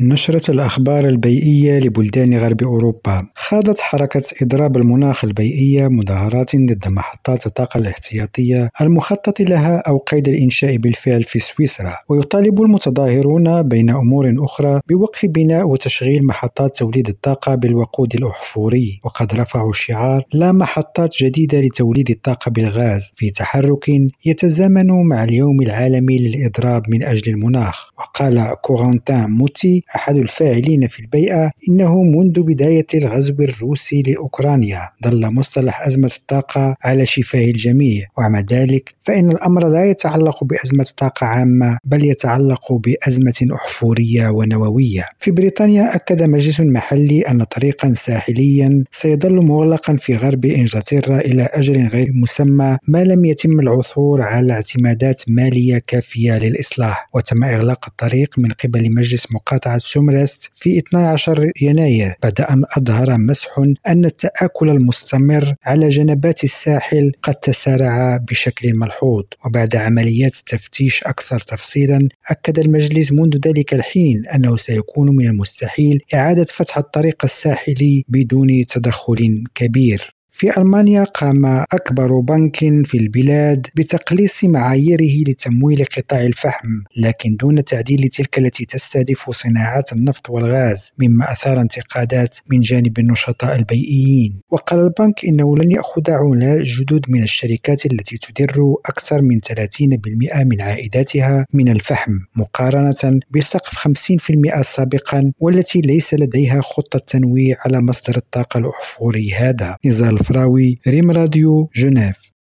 نشرت الأخبار البيئية لبلدان غرب أوروبا. خاضت حركة إضراب المناخ البيئية مظاهرات ضد محطات الطاقة الاحتياطية المخطط لها أو قيد الإنشاء بالفعل في سويسرا. ويطالب المتظاهرون بين أمور أخرى بوقف بناء وتشغيل محطات توليد الطاقة بالوقود الأحفوري. وقد رفعوا شعار لا محطات جديدة لتوليد الطاقة بالغاز في تحرك يتزامن مع اليوم العالمي للإضراب من أجل المناخ. وقال كورانتان موتي أحد الفاعلين في البيئة إنه منذ بداية الغزو الروسي لأوكرانيا ظل مصطلح أزمة الطاقة على شفاه الجميع ومع ذلك فإن الأمر لا يتعلق بأزمة طاقة عامة بل يتعلق بأزمة أحفورية ونووية. في بريطانيا أكد مجلس محلي أن طريقا ساحليا سيظل مغلقا في غرب إنجلترا إلى أجل غير مسمى ما لم يتم العثور على اعتمادات مالية كافية للإصلاح وتم إغلاق الطريق من قبل مجلس مقاطعة سومرست في 12 يناير بعد أن أظهر مسح أن التآكل المستمر على جنبات الساحل قد تسارع بشكل ملحوظ وبعد عمليات تفتيش أكثر تفصيلا أكد المجلس منذ ذلك الحين أنه سيكون من المستحيل إعادة فتح الطريق الساحلي بدون تدخل كبير. في ألمانيا قام أكبر بنك في البلاد بتقليص معاييره لتمويل قطاع الفحم لكن دون تعديل تلك التي تستهدف صناعات النفط والغاز مما أثار انتقادات من جانب النشطاء البيئيين. وقال البنك إنه لن يأخذ عملاء جدد من الشركات التي تدر أكثر من 30% من عائداتها من الفحم مقارنة بسقف 50% سابقا والتي ليس لديها خطة تنويع على مصدر الطاقة الأحفوري هذا. نزال Frafraoui, Rim Radio, Genève.